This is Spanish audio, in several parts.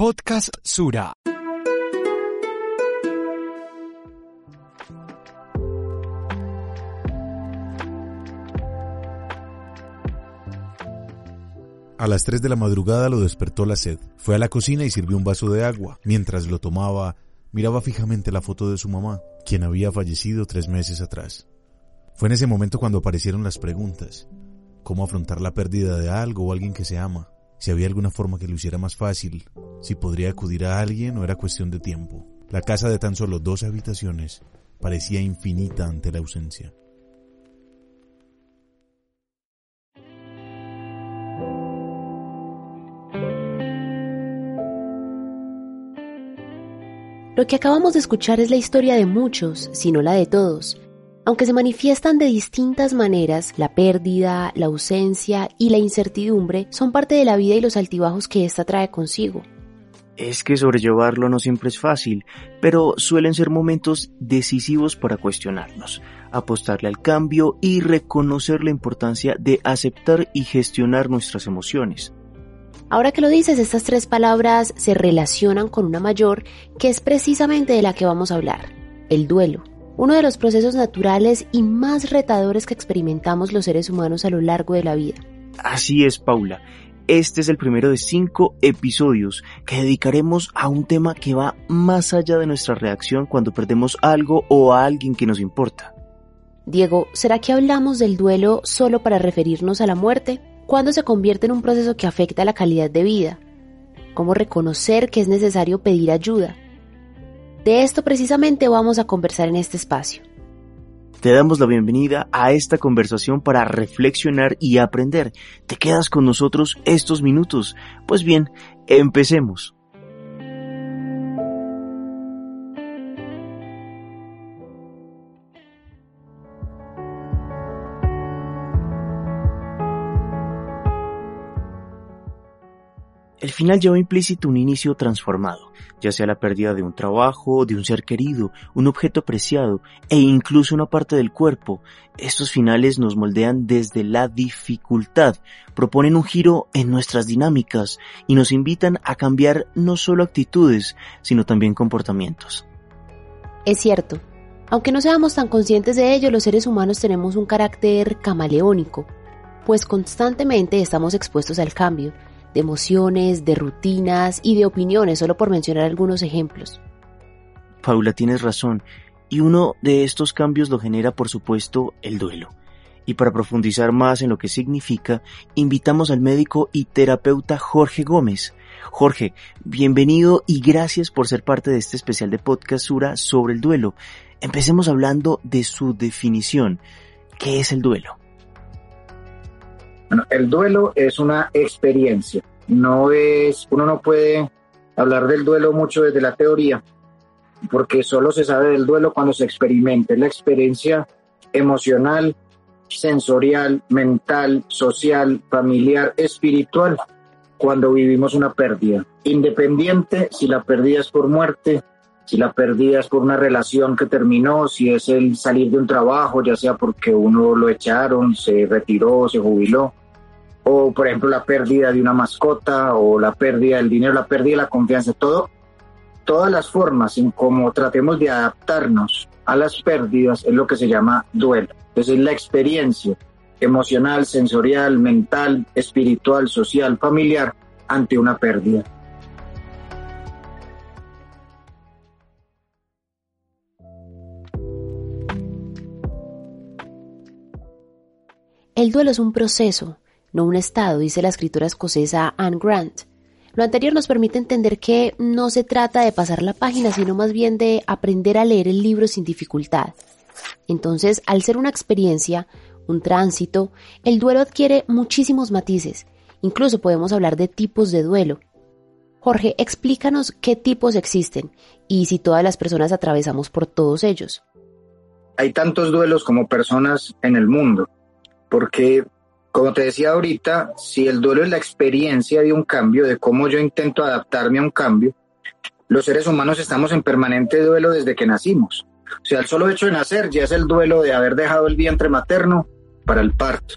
Podcast Sura. A las 3 de la madrugada lo despertó la sed. Fue a la cocina y sirvió un vaso de agua. Mientras lo tomaba, miraba fijamente la foto de su mamá, quien había fallecido tres meses atrás. Fue en ese momento cuando aparecieron las preguntas. ¿Cómo afrontar la pérdida de algo o alguien que se ama? Si había alguna forma que lo hiciera más fácil, si podría acudir a alguien o era cuestión de tiempo. La casa de tan solo dos habitaciones parecía infinita ante la ausencia. Lo que acabamos de escuchar es la historia de muchos, si no la de todos. Aunque se manifiestan de distintas maneras, la pérdida, la ausencia y la incertidumbre son parte de la vida y los altibajos que ésta trae consigo. Es que sobrellevarlo no siempre es fácil, pero suelen ser momentos decisivos para cuestionarnos, apostarle al cambio y reconocer la importancia de aceptar y gestionar nuestras emociones. Ahora que lo dices, estas tres palabras se relacionan con una mayor que es precisamente de la que vamos a hablar, el duelo, uno de los procesos naturales y más retadores que experimentamos los seres humanos a lo largo de la vida. Así es, Paula. Este es el primero de cinco episodios que dedicaremos a un tema que va más allá de nuestra reacción cuando perdemos algo o a alguien que nos importa. Diego, ¿será que hablamos del duelo solo para referirnos a la muerte? ¿Cuándo se convierte en un proceso que afecta la calidad de vida? ¿Cómo reconocer que es necesario pedir ayuda? De esto precisamente vamos a conversar en este espacio. Te damos la bienvenida a esta conversación para reflexionar y aprender. ¿Te quedas con nosotros estos minutos? Pues bien, empecemos. El final lleva implícito un inicio transformado, ya sea la pérdida de un trabajo, de un ser querido, un objeto preciado e incluso una parte del cuerpo. Estos finales nos moldean desde la dificultad, proponen un giro en nuestras dinámicas y nos invitan a cambiar no solo actitudes, sino también comportamientos. Es cierto, aunque no seamos tan conscientes de ello, los seres humanos tenemos un carácter camaleónico, pues constantemente estamos expuestos al cambio de emociones, de rutinas y de opiniones, solo por mencionar algunos ejemplos. Paula, tienes razón, y uno de estos cambios lo genera, por supuesto, el duelo. Y para profundizar más en lo que significa, invitamos al médico y terapeuta Jorge Gómez. Jorge, bienvenido y gracias por ser parte de este especial de Podcast Sura sobre el duelo. Empecemos hablando de su definición. ¿Qué es el duelo? Bueno, el duelo es una experiencia, no es, uno no puede hablar del duelo mucho desde la teoría, porque solo se sabe del duelo cuando se experimenta, la experiencia emocional, sensorial, mental, social, familiar, espiritual, cuando vivimos una pérdida, independiente si la pérdida es por muerte, si la pérdida es por una relación que terminó, si es el salir de un trabajo, ya sea porque uno lo echaron, se retiró, se jubiló, o por ejemplo la pérdida de una mascota o la pérdida del dinero, la pérdida de la confianza, todo, todas las formas en cómo tratemos de adaptarnos a las pérdidas es lo que se llama duelo. Entonces es la experiencia emocional, sensorial, mental, espiritual, social, familiar ante una pérdida. El duelo es un proceso, no un estado, dice la escritora escocesa Anne Grant. Lo anterior nos permite entender que no se trata de pasar la página, sino más bien de aprender a leer el libro sin dificultad. Entonces, al ser una experiencia, un tránsito, el duelo adquiere muchísimos matices. Incluso podemos hablar de tipos de duelo. Jorge, explícanos qué tipos existen y si todas las personas atravesamos por todos ellos. Hay tantos duelos como personas en el mundo, porque como te decía ahorita, si el duelo es la experiencia de un cambio, de cómo yo intento adaptarme a un cambio, los seres humanos estamos en permanente duelo desde que nacimos. O sea, el solo hecho de nacer ya es el duelo de haber dejado el vientre materno para el parto.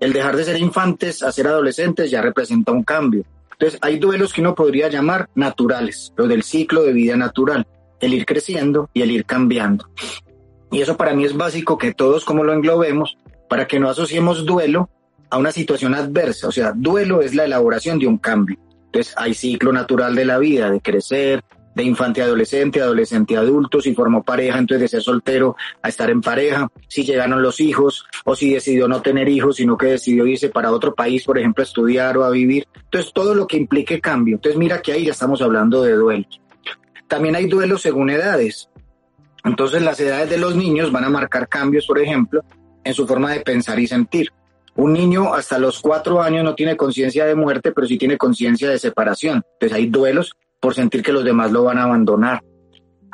El dejar de ser infantes a ser adolescentes ya representa un cambio. Entonces, hay duelos que uno podría llamar naturales, lo del ciclo de vida natural, el ir creciendo y el ir cambiando. Y eso para mí es básico que todos como lo englobemos para que no asociemos duelo a una situación adversa. O sea, duelo es la elaboración de un cambio. Entonces, hay ciclo natural de la vida, de crecer, de infante adolescente, adolescente adulto, si formó pareja, entonces de ser soltero a estar en pareja, si llegaron los hijos o si decidió no tener hijos, sino que decidió irse para otro país, por ejemplo, a estudiar o a vivir. Entonces, todo lo que implique cambio. Entonces, mira que ahí ya estamos hablando de duelos. También hay duelos según edades. Entonces, las edades de los niños van a marcar cambios, por ejemplo, en su forma de pensar y sentir. Un niño hasta los cuatro años no tiene conciencia de muerte, pero sí tiene conciencia de separación. Entonces hay duelos por sentir que los demás lo van a abandonar.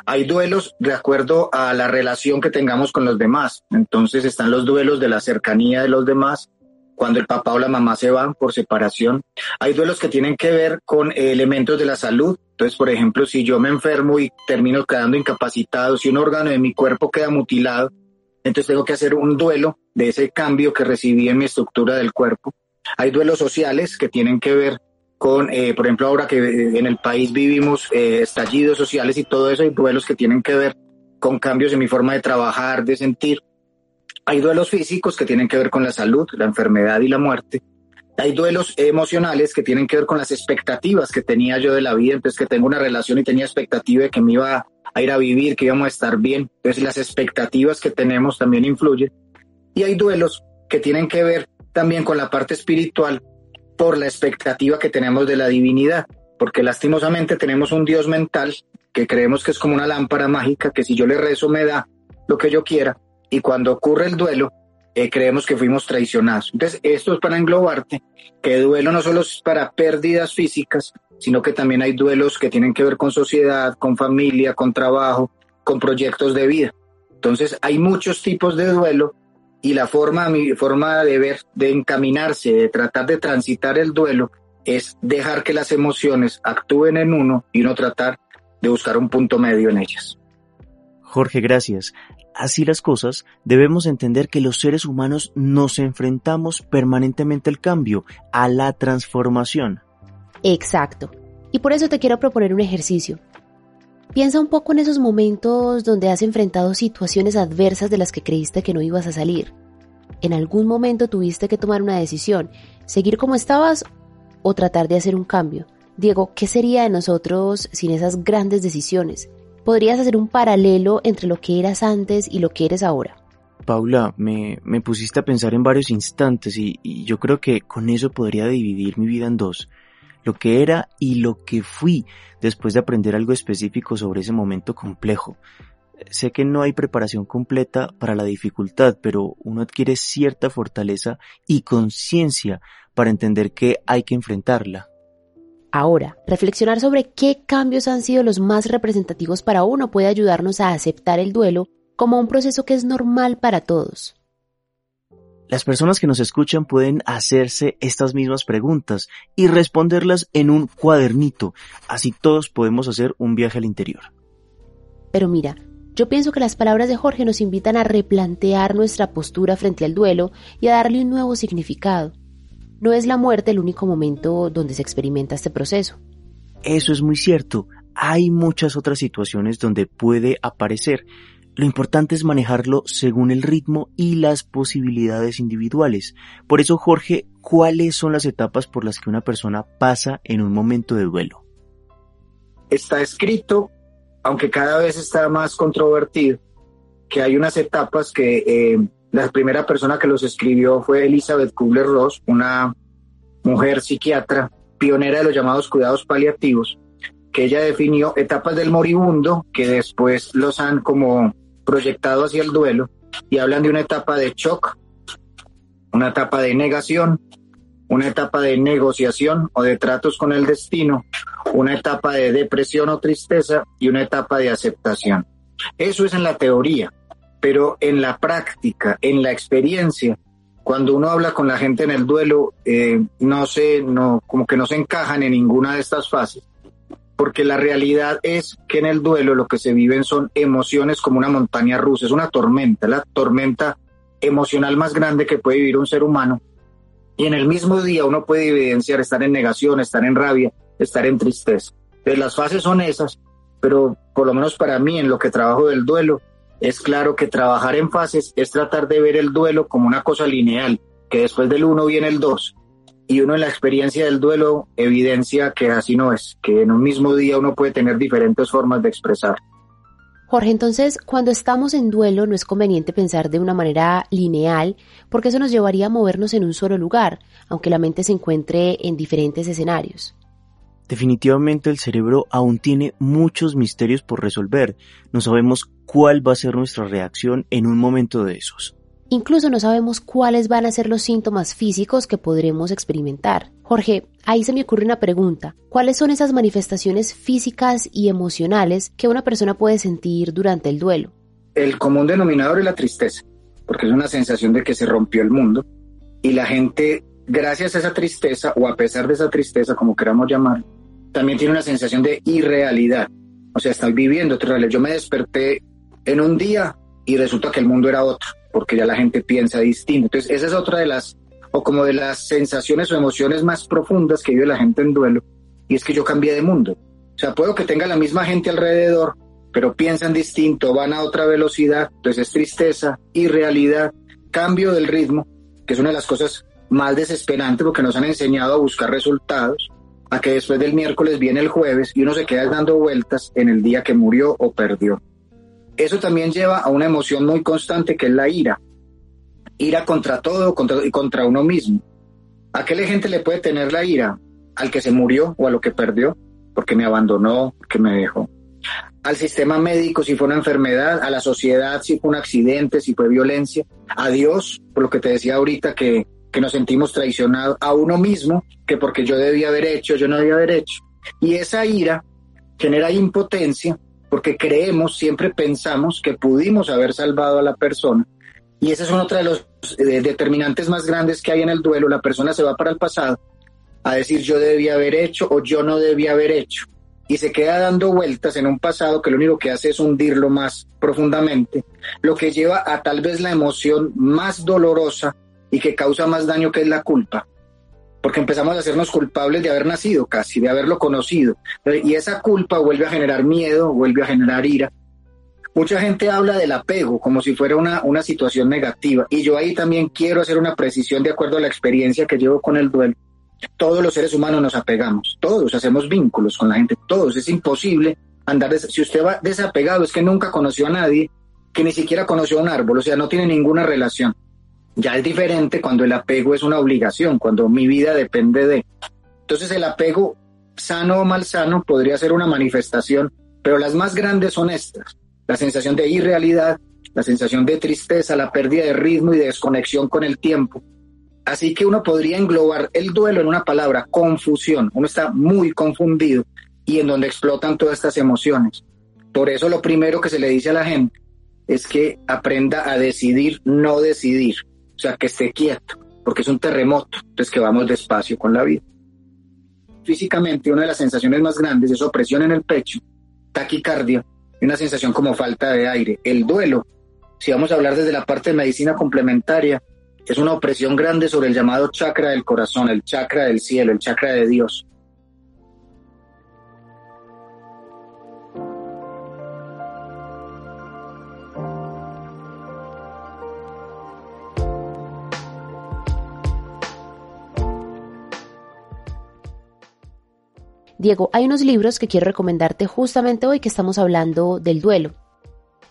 Hay duelos de acuerdo a la relación que tengamos con los demás. Entonces están los duelos de la cercanía de los demás, cuando el papá o la mamá se van por separación. Hay duelos que tienen que ver con elementos de la salud. Entonces, por ejemplo, si yo me enfermo y termino quedando incapacitado, si un órgano de mi cuerpo queda mutilado, entonces tengo que hacer un duelo de ese cambio que recibí en mi estructura del cuerpo. Hay duelos sociales que tienen que ver con, eh, por ejemplo, ahora que eh, en el país vivimos eh, estallidos sociales y todo eso, hay duelos que tienen que ver con cambios en mi forma de trabajar, de sentir. Hay duelos físicos que tienen que ver con la salud, la enfermedad y la muerte. Hay duelos emocionales que tienen que ver con las expectativas que tenía yo de la vida, entonces que tengo una relación y tenía expectativa de que me iba a ir a vivir, que íbamos a estar bien. Entonces las expectativas que tenemos también influyen. Y hay duelos que tienen que ver también con la parte espiritual por la expectativa que tenemos de la divinidad, porque lastimosamente tenemos un Dios mental que creemos que es como una lámpara mágica que si yo le rezo me da lo que yo quiera y cuando ocurre el duelo eh, creemos que fuimos traicionados. Entonces esto es para englobarte que duelo no solo es para pérdidas físicas, sino que también hay duelos que tienen que ver con sociedad, con familia, con trabajo, con proyectos de vida. Entonces hay muchos tipos de duelo y la forma, mi forma de ver, de encaminarse, de tratar de transitar el duelo, es dejar que las emociones actúen en uno y no tratar de buscar un punto medio en ellas. Jorge, gracias. Así las cosas, debemos entender que los seres humanos nos enfrentamos permanentemente al cambio, a la transformación. Exacto. Y por eso te quiero proponer un ejercicio. Piensa un poco en esos momentos donde has enfrentado situaciones adversas de las que creíste que no ibas a salir. En algún momento tuviste que tomar una decisión, seguir como estabas o tratar de hacer un cambio. Diego, ¿qué sería de nosotros sin esas grandes decisiones? ¿Podrías hacer un paralelo entre lo que eras antes y lo que eres ahora? Paula, me, me pusiste a pensar en varios instantes y, y yo creo que con eso podría dividir mi vida en dos lo que era y lo que fui después de aprender algo específico sobre ese momento complejo. Sé que no hay preparación completa para la dificultad, pero uno adquiere cierta fortaleza y conciencia para entender que hay que enfrentarla. Ahora, reflexionar sobre qué cambios han sido los más representativos para uno puede ayudarnos a aceptar el duelo como un proceso que es normal para todos. Las personas que nos escuchan pueden hacerse estas mismas preguntas y responderlas en un cuadernito. Así todos podemos hacer un viaje al interior. Pero mira, yo pienso que las palabras de Jorge nos invitan a replantear nuestra postura frente al duelo y a darle un nuevo significado. No es la muerte el único momento donde se experimenta este proceso. Eso es muy cierto. Hay muchas otras situaciones donde puede aparecer, lo importante es manejarlo según el ritmo y las posibilidades individuales. Por eso, Jorge, ¿cuáles son las etapas por las que una persona pasa en un momento de duelo? Está escrito, aunque cada vez está más controvertido, que hay unas etapas que eh, la primera persona que los escribió fue Elizabeth Kubler-Ross, una mujer psiquiatra pionera de los llamados cuidados paliativos, que ella definió etapas del moribundo que después los han como proyectado hacia el duelo y hablan de una etapa de shock, una etapa de negación, una etapa de negociación o de tratos con el destino, una etapa de depresión o tristeza y una etapa de aceptación. Eso es en la teoría, pero en la práctica, en la experiencia, cuando uno habla con la gente en el duelo, eh, no se, no, como que no se encajan en ninguna de estas fases, porque la realidad es que en el duelo lo que se viven son emociones como una montaña rusa, es una tormenta, la tormenta emocional más grande que puede vivir un ser humano. Y en el mismo día uno puede evidenciar estar en negación, estar en rabia, estar en tristeza. Entonces las fases son esas, pero por lo menos para mí en lo que trabajo del duelo, es claro que trabajar en fases es tratar de ver el duelo como una cosa lineal, que después del uno viene el dos. Y uno en la experiencia del duelo evidencia que así no es, que en un mismo día uno puede tener diferentes formas de expresar. Jorge, entonces, cuando estamos en duelo no es conveniente pensar de una manera lineal, porque eso nos llevaría a movernos en un solo lugar, aunque la mente se encuentre en diferentes escenarios. Definitivamente el cerebro aún tiene muchos misterios por resolver. No sabemos cuál va a ser nuestra reacción en un momento de esos. Incluso no sabemos cuáles van a ser los síntomas físicos que podremos experimentar. Jorge, ahí se me ocurre una pregunta. ¿Cuáles son esas manifestaciones físicas y emocionales que una persona puede sentir durante el duelo? El común denominador es la tristeza, porque es una sensación de que se rompió el mundo y la gente, gracias a esa tristeza o a pesar de esa tristeza, como queramos llamar, también tiene una sensación de irrealidad. O sea, estoy viviendo otra realidad. Yo me desperté en un día y resulta que el mundo era otro, porque ya la gente piensa distinto. Entonces, esa es otra de las, o como de las sensaciones o emociones más profundas que vive la gente en duelo, y es que yo cambié de mundo. O sea, puedo que tenga la misma gente alrededor, pero piensan distinto, van a otra velocidad, entonces es tristeza, irrealidad, cambio del ritmo, que es una de las cosas más desesperantes porque nos han enseñado a buscar resultados, a que después del miércoles viene el jueves y uno se queda dando vueltas en el día que murió o perdió. Eso también lleva a una emoción muy constante que es la ira. Ira contra todo contra, y contra uno mismo. ¿A qué gente le puede tener la ira? Al que se murió o a lo que perdió, porque me abandonó, porque me dejó. Al sistema médico si fue una enfermedad, a la sociedad si fue un accidente, si fue violencia, a Dios, por lo que te decía ahorita que que nos sentimos traicionados a uno mismo, que porque yo debía haber hecho, yo no debía haber hecho. Y esa ira genera impotencia porque creemos, siempre pensamos que pudimos haber salvado a la persona. Y ese es uno de los eh, determinantes más grandes que hay en el duelo. La persona se va para el pasado a decir yo debía haber hecho o yo no debía haber hecho. Y se queda dando vueltas en un pasado que lo único que hace es hundirlo más profundamente, lo que lleva a tal vez la emoción más dolorosa y que causa más daño que es la culpa. Porque empezamos a hacernos culpables de haber nacido casi, de haberlo conocido. Y esa culpa vuelve a generar miedo, vuelve a generar ira. Mucha gente habla del apego como si fuera una, una situación negativa. Y yo ahí también quiero hacer una precisión de acuerdo a la experiencia que llevo con el duelo. Todos los seres humanos nos apegamos, todos hacemos vínculos con la gente, todos. Es imposible andar. Si usted va desapegado, es que nunca conoció a nadie, que ni siquiera conoció a un árbol, o sea, no tiene ninguna relación. Ya es diferente cuando el apego es una obligación, cuando mi vida depende de. Entonces el apego, sano o malsano, podría ser una manifestación, pero las más grandes son estas. La sensación de irrealidad, la sensación de tristeza, la pérdida de ritmo y de desconexión con el tiempo. Así que uno podría englobar el duelo en una palabra, confusión. Uno está muy confundido y en donde explotan todas estas emociones. Por eso lo primero que se le dice a la gente es que aprenda a decidir no decidir. O sea, que esté quieto, porque es un terremoto, entonces que vamos despacio con la vida. Físicamente, una de las sensaciones más grandes es opresión en el pecho, taquicardia y una sensación como falta de aire. El duelo, si vamos a hablar desde la parte de medicina complementaria, es una opresión grande sobre el llamado chakra del corazón, el chakra del cielo, el chakra de Dios. Diego, hay unos libros que quiero recomendarte justamente hoy que estamos hablando del duelo.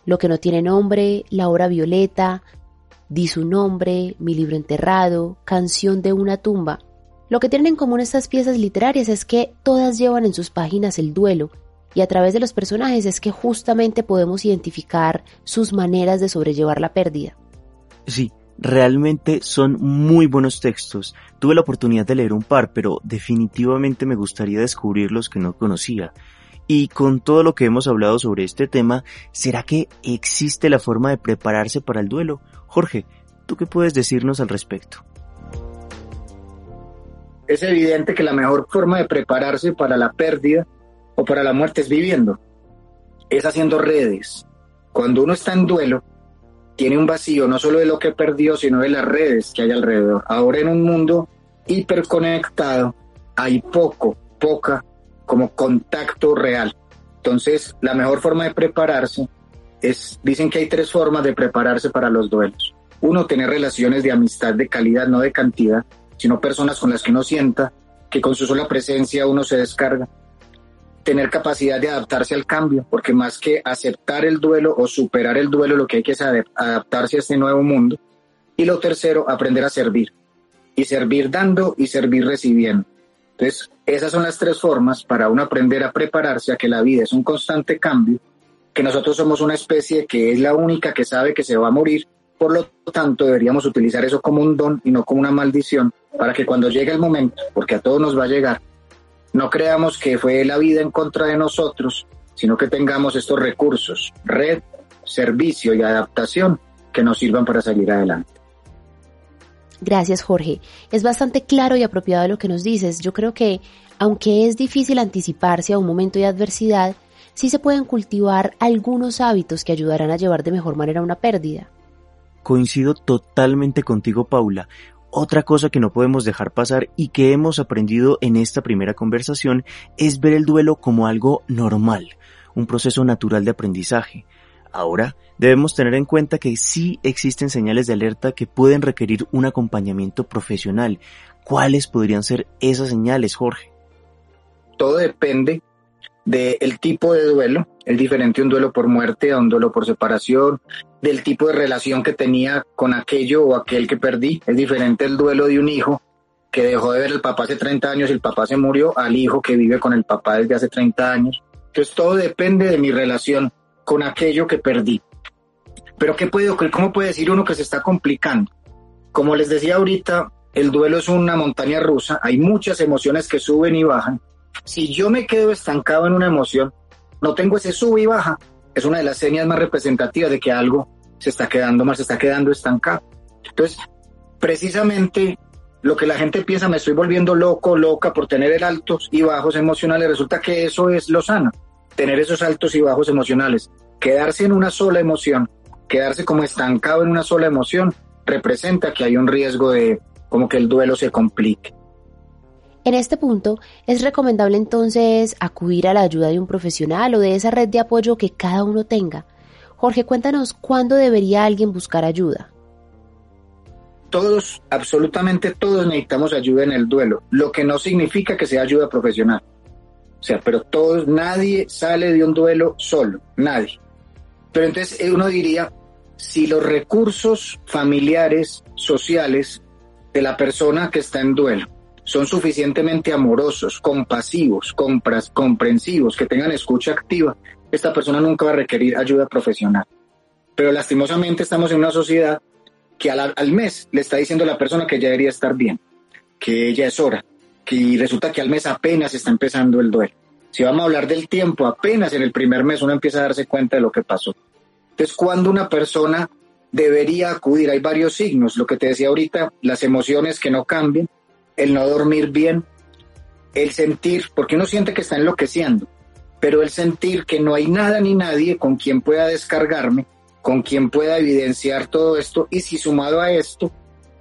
Lo que no tiene nombre, La hora violeta, Di su nombre, Mi libro enterrado, Canción de una tumba. Lo que tienen en común estas piezas literarias es que todas llevan en sus páginas el duelo y a través de los personajes es que justamente podemos identificar sus maneras de sobrellevar la pérdida. Sí, Realmente son muy buenos textos. Tuve la oportunidad de leer un par, pero definitivamente me gustaría descubrir los que no conocía. Y con todo lo que hemos hablado sobre este tema, ¿será que existe la forma de prepararse para el duelo? Jorge, ¿tú qué puedes decirnos al respecto? Es evidente que la mejor forma de prepararse para la pérdida o para la muerte es viviendo, es haciendo redes. Cuando uno está en duelo, tiene un vacío no solo de lo que perdió, sino de las redes que hay alrededor. Ahora en un mundo hiperconectado hay poco, poca como contacto real. Entonces, la mejor forma de prepararse es, dicen que hay tres formas de prepararse para los duelos. Uno, tener relaciones de amistad de calidad, no de cantidad, sino personas con las que uno sienta que con su sola presencia uno se descarga. Tener capacidad de adaptarse al cambio, porque más que aceptar el duelo o superar el duelo, lo que hay que es adaptarse a este nuevo mundo. Y lo tercero, aprender a servir. Y servir dando y servir recibiendo. Entonces, esas son las tres formas para uno aprender a prepararse a que la vida es un constante cambio, que nosotros somos una especie que es la única que sabe que se va a morir, por lo tanto deberíamos utilizar eso como un don y no como una maldición, para que cuando llegue el momento, porque a todos nos va a llegar, no creamos que fue la vida en contra de nosotros, sino que tengamos estos recursos, red, servicio y adaptación que nos sirvan para salir adelante. Gracias, Jorge. Es bastante claro y apropiado lo que nos dices. Yo creo que, aunque es difícil anticiparse a un momento de adversidad, sí se pueden cultivar algunos hábitos que ayudarán a llevar de mejor manera una pérdida. Coincido totalmente contigo, Paula. Otra cosa que no podemos dejar pasar y que hemos aprendido en esta primera conversación es ver el duelo como algo normal, un proceso natural de aprendizaje. Ahora, debemos tener en cuenta que sí existen señales de alerta que pueden requerir un acompañamiento profesional. ¿Cuáles podrían ser esas señales, Jorge? Todo depende del tipo de duelo. Es diferente un duelo por muerte a un duelo por separación, del tipo de relación que tenía con aquello o aquel que perdí. Es diferente el duelo de un hijo que dejó de ver al papá hace 30 años y el papá se murió al hijo que vive con el papá desde hace 30 años. Entonces todo depende de mi relación con aquello que perdí. Pero ¿qué puede? ¿Cómo puede decir uno que se está complicando? Como les decía ahorita, el duelo es una montaña rusa, hay muchas emociones que suben y bajan. Si yo me quedo estancado en una emoción, no tengo ese sube y baja, es una de las señas más representativas de que algo se está quedando mal, se está quedando estancado. Entonces, precisamente lo que la gente piensa, me estoy volviendo loco, loca por tener el altos y bajos emocionales, resulta que eso es lo sano tener esos altos y bajos emocionales. Quedarse en una sola emoción, quedarse como estancado en una sola emoción, representa que hay un riesgo de como que el duelo se complique. En este punto, es recomendable entonces acudir a la ayuda de un profesional o de esa red de apoyo que cada uno tenga. Jorge, cuéntanos cuándo debería alguien buscar ayuda. Todos, absolutamente todos necesitamos ayuda en el duelo, lo que no significa que sea ayuda profesional. O sea, pero todos, nadie sale de un duelo solo, nadie. Pero entonces eh, uno diría, si los recursos familiares, sociales de la persona que está en duelo son suficientemente amorosos, compasivos, comprensivos, que tengan escucha activa, esta persona nunca va a requerir ayuda profesional. Pero lastimosamente estamos en una sociedad que al, mes le está diciendo a la persona que ya debería estar bien, que ya es hora, y resulta que al mes apenas está empezando el duelo. Si vamos a hablar del tiempo, apenas en el primer mes uno empieza a darse cuenta de lo que pasó. Entonces, cuando una persona debería acudir, hay varios signos, lo que te decía ahorita, las emociones que no cambien, el no dormir bien, el sentir, porque uno siente que está enloqueciendo, pero el sentir que no hay nada ni nadie con quien pueda descargarme, con quien pueda evidenciar todo esto, y si sumado a esto,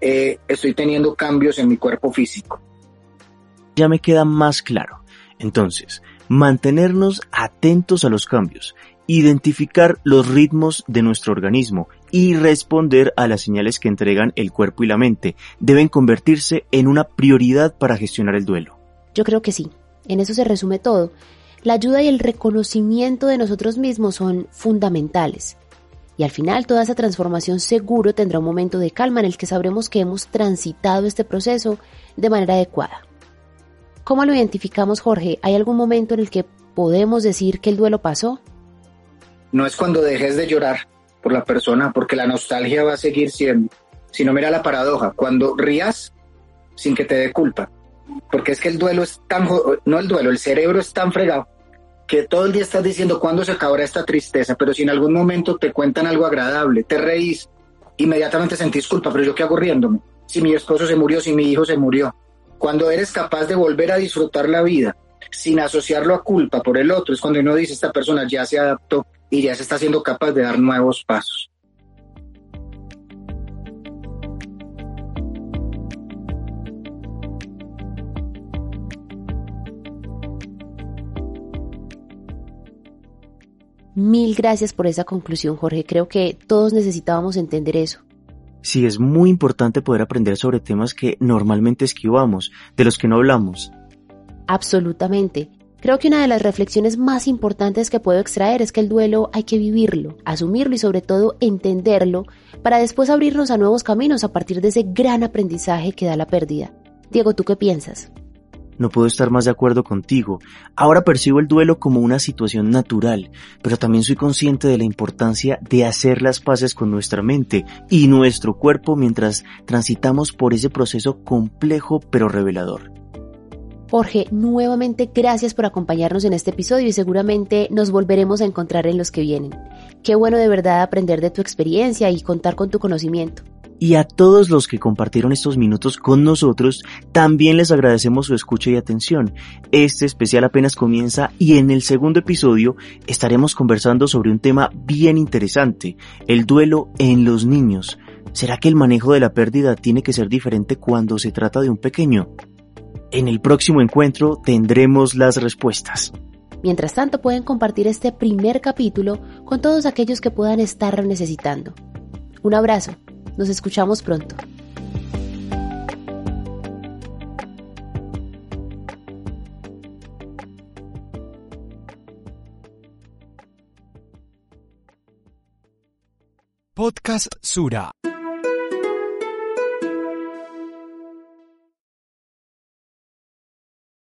eh, estoy teniendo cambios en mi cuerpo físico ya me queda más claro. Entonces, mantenernos atentos a los cambios, identificar los ritmos de nuestro organismo y responder a las señales que entregan el cuerpo y la mente deben convertirse en una prioridad para gestionar el duelo. Yo creo que sí. En eso se resume todo. La ayuda y el reconocimiento de nosotros mismos son fundamentales. Y al final toda esa transformación seguro tendrá un momento de calma en el que sabremos que hemos transitado este proceso de manera adecuada. ¿Cómo lo identificamos, Jorge? ¿Hay algún momento en el que podemos decir que el duelo pasó? No es cuando dejes de llorar por la persona, porque la nostalgia va a seguir siendo, sino mira la paradoja, cuando rías sin que te dé culpa, porque es que el duelo es tan, no el duelo, el cerebro es tan fregado que todo el día estás diciendo cuándo se acabará esta tristeza, pero si en algún momento te cuentan algo agradable, te reís, inmediatamente sentís culpa, pero yo qué hago riéndome, si mi esposo se murió, si mi hijo se murió. Cuando eres capaz de volver a disfrutar la vida sin asociarlo a culpa por el otro, es cuando uno dice esta persona ya se adaptó y ya se está siendo capaz de dar nuevos pasos. Mil gracias por esa conclusión, Jorge. Creo que todos necesitábamos entender eso. Sí, es muy importante poder aprender sobre temas que normalmente esquivamos, de los que no hablamos. Absolutamente. Creo que una de las reflexiones más importantes que puedo extraer es que el duelo hay que vivirlo, asumirlo y sobre todo entenderlo para después abrirnos a nuevos caminos a partir de ese gran aprendizaje que da la pérdida. Diego, ¿tú qué piensas? No puedo estar más de acuerdo contigo. Ahora percibo el duelo como una situación natural, pero también soy consciente de la importancia de hacer las paces con nuestra mente y nuestro cuerpo mientras transitamos por ese proceso complejo pero revelador. Jorge, nuevamente gracias por acompañarnos en este episodio y seguramente nos volveremos a encontrar en los que vienen. Qué bueno de verdad aprender de tu experiencia y contar con tu conocimiento. Y a todos los que compartieron estos minutos con nosotros, también les agradecemos su escucha y atención. Este especial apenas comienza y en el segundo episodio estaremos conversando sobre un tema bien interesante, el duelo en los niños. ¿Será que el manejo de la pérdida tiene que ser diferente cuando se trata de un pequeño? En el próximo encuentro tendremos las respuestas. Mientras tanto pueden compartir este primer capítulo con todos aquellos que puedan estar necesitando. Un abrazo. Nos escuchamos pronto. Podcast Sura.